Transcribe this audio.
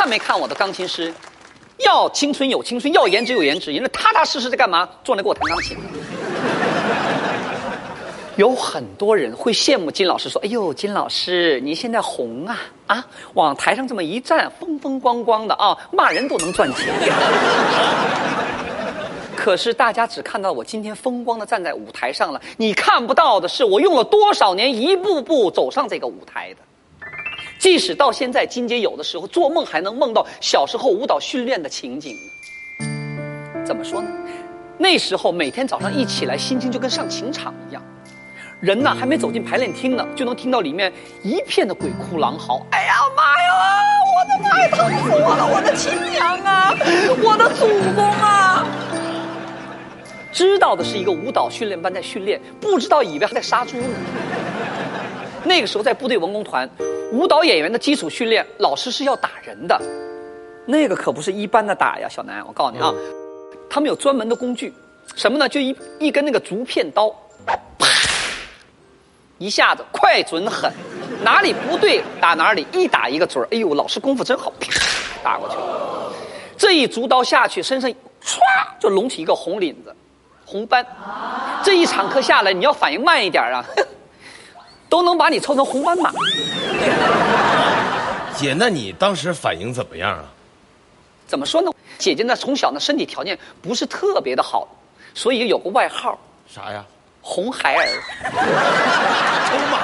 看没看我的钢琴师？要青春有青春，要颜值有颜值，人家踏踏实实在干嘛？坐那给我弹钢琴。有很多人会羡慕金老师，说：“哎呦，金老师，你现在红啊啊，往台上这么一站，风风光光的啊，骂人都能赚钱。”可是大家只看到我今天风光的站在舞台上了，你看不到的是我用了多少年一步步走上这个舞台的。即使到现在，金姐有的时候做梦还能梦到小时候舞蹈训练的情景。怎么说呢？那时候每天早上一起来，心情就跟上情场一样。人呢还没走进排练厅呢，就能听到里面一片的鬼哭狼嚎。哎呀妈呀！我的妈呀，疼死我了！我的亲娘啊！我的祖宗啊！知道的是一个舞蹈训练班在训练，不知道以为还在杀猪呢。那个时候在部队文工团，舞蹈演员的基础训练，老师是要打人的，那个可不是一般的打呀，小南，我告诉你啊，他们有专门的工具，什么呢？就一一根那个竹片刀。啪一下子快准狠，哪里不对打哪里，一打一个准儿。哎呦，老师功夫真好，啪打过去了。这一竹刀下去，身上唰就隆起一个红领子，红斑。这一场课下来，你要反应慢一点啊，都能把你凑成红斑马。姐，那你当时反应怎么样啊？怎么说呢？姐姐呢，从小呢身体条件不是特别的好，所以有个外号，啥呀？红孩儿。抽满了。